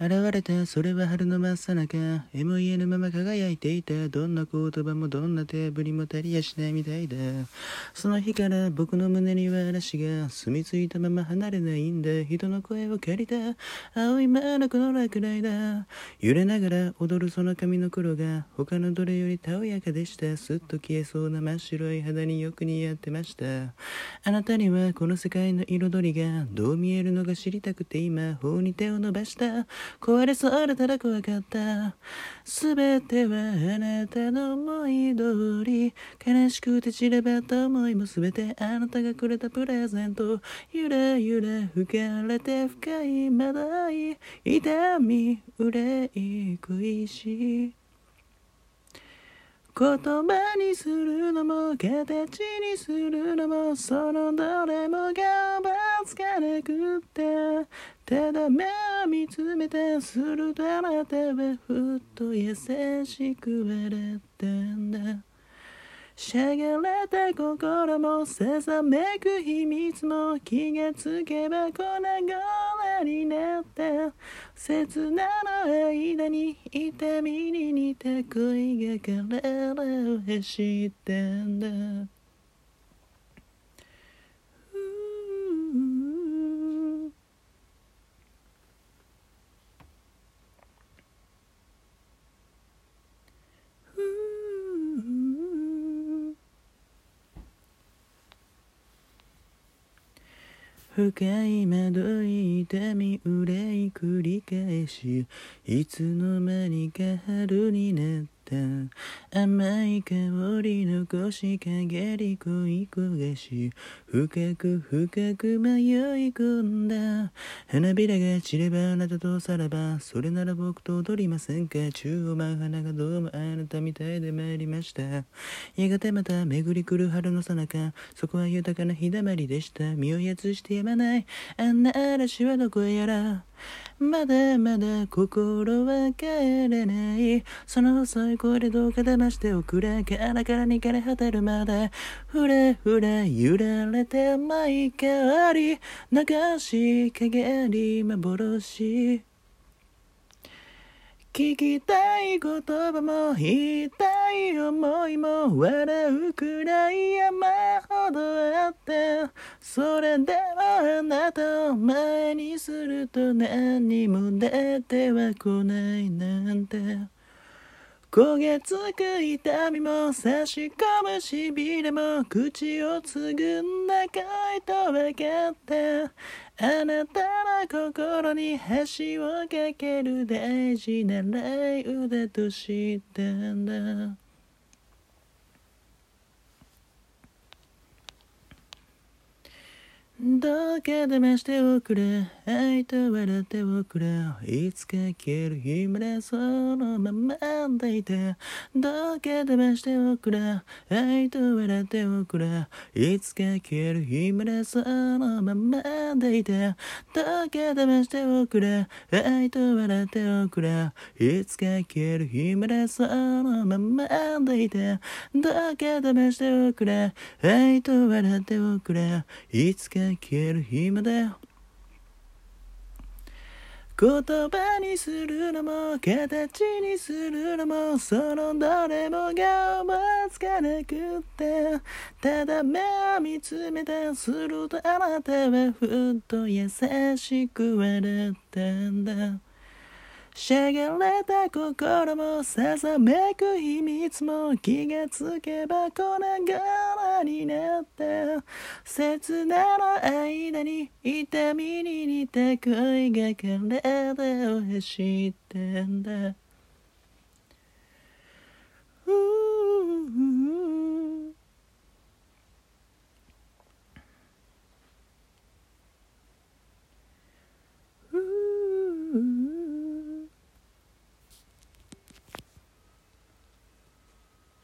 現れた。それは春の真っ最中えも言えぬまま輝いていた。どんな言葉もどんな手振りも足りやしないみたいだ。その日から僕の胸には嵐が。住み着いたまま離れないんだ。人の声を借りた。青い眼のこの落雷だ。揺れながら踊るその髪の黒が。他のどれよりたおやかでした。すっと消えそうな真っ白い肌によく似合ってました。あなたにはこの世界の彩りがどう見えるのか知りたくて今頬に手を伸ばした。壊れそうだたら怖かった。すべてはあなたの思い通り悲しくて散ればった思いもすべてあなたがくれたプレゼントゆらゆら吹かれて深いまだい痛み憂い恋しい。言葉にするのも形にするのもそのどれもがばつかなくってただ目を見つめてするとあなたはふっと優しく笑ってんだ。しゃがれた心もささめく秘密も気がつけば粉々になって刹那の間に痛みに似た恋が体を走ってんだ深い惑い痛み憂い繰り返しいつの間にか春になった甘い香り残し陰り恋焦がし深く深く迷い込んだ花びらが散ればあなたとさらばそれなら僕と踊りませんか？宙を舞う花がどうもあなたみたいで参りました。やがてまた巡り来る春のさなかそこは豊かな日だまりでした。身をやつしてやまない。あんな嵐はどこへやらまだまだ心は帰れない。その細い声でどうか騙しておくれ。からからに枯れ果てるまで。ふらふら揺られて舞い変わり流し陰り幻。聞きたい言葉も言いたい思いも笑うくらい山ほどあってそれでもあなたを前にすると何も出ては来ないなんて。焦げつく痛みも差し込むしびれも口をつぐんだ恋と分かったあなたの心に橋を架ける大事な雷雨だと知ったんだ。どうか騙しておくれ。愛と笑っておくれ。いつか消える日までそのままでいて。どうか騙しておくれ。愛と笑っておくれ。いつか消える日までそのままでいて。どうか騙しておくれ。愛と笑っておくれ。いつか消える日までそのままでいて。どうか騙しておくれ。愛と笑っておくれ。いつか消える日まで言葉にするのも形にするのもそのどれもが思いつかなくってただ目を見つめてするとあなたはふっと優しく笑ったんだ。しゃがれた心もささめく秘密も気がつけば粉々になった刹那の間に痛みに似た恋が体を走ってんだ。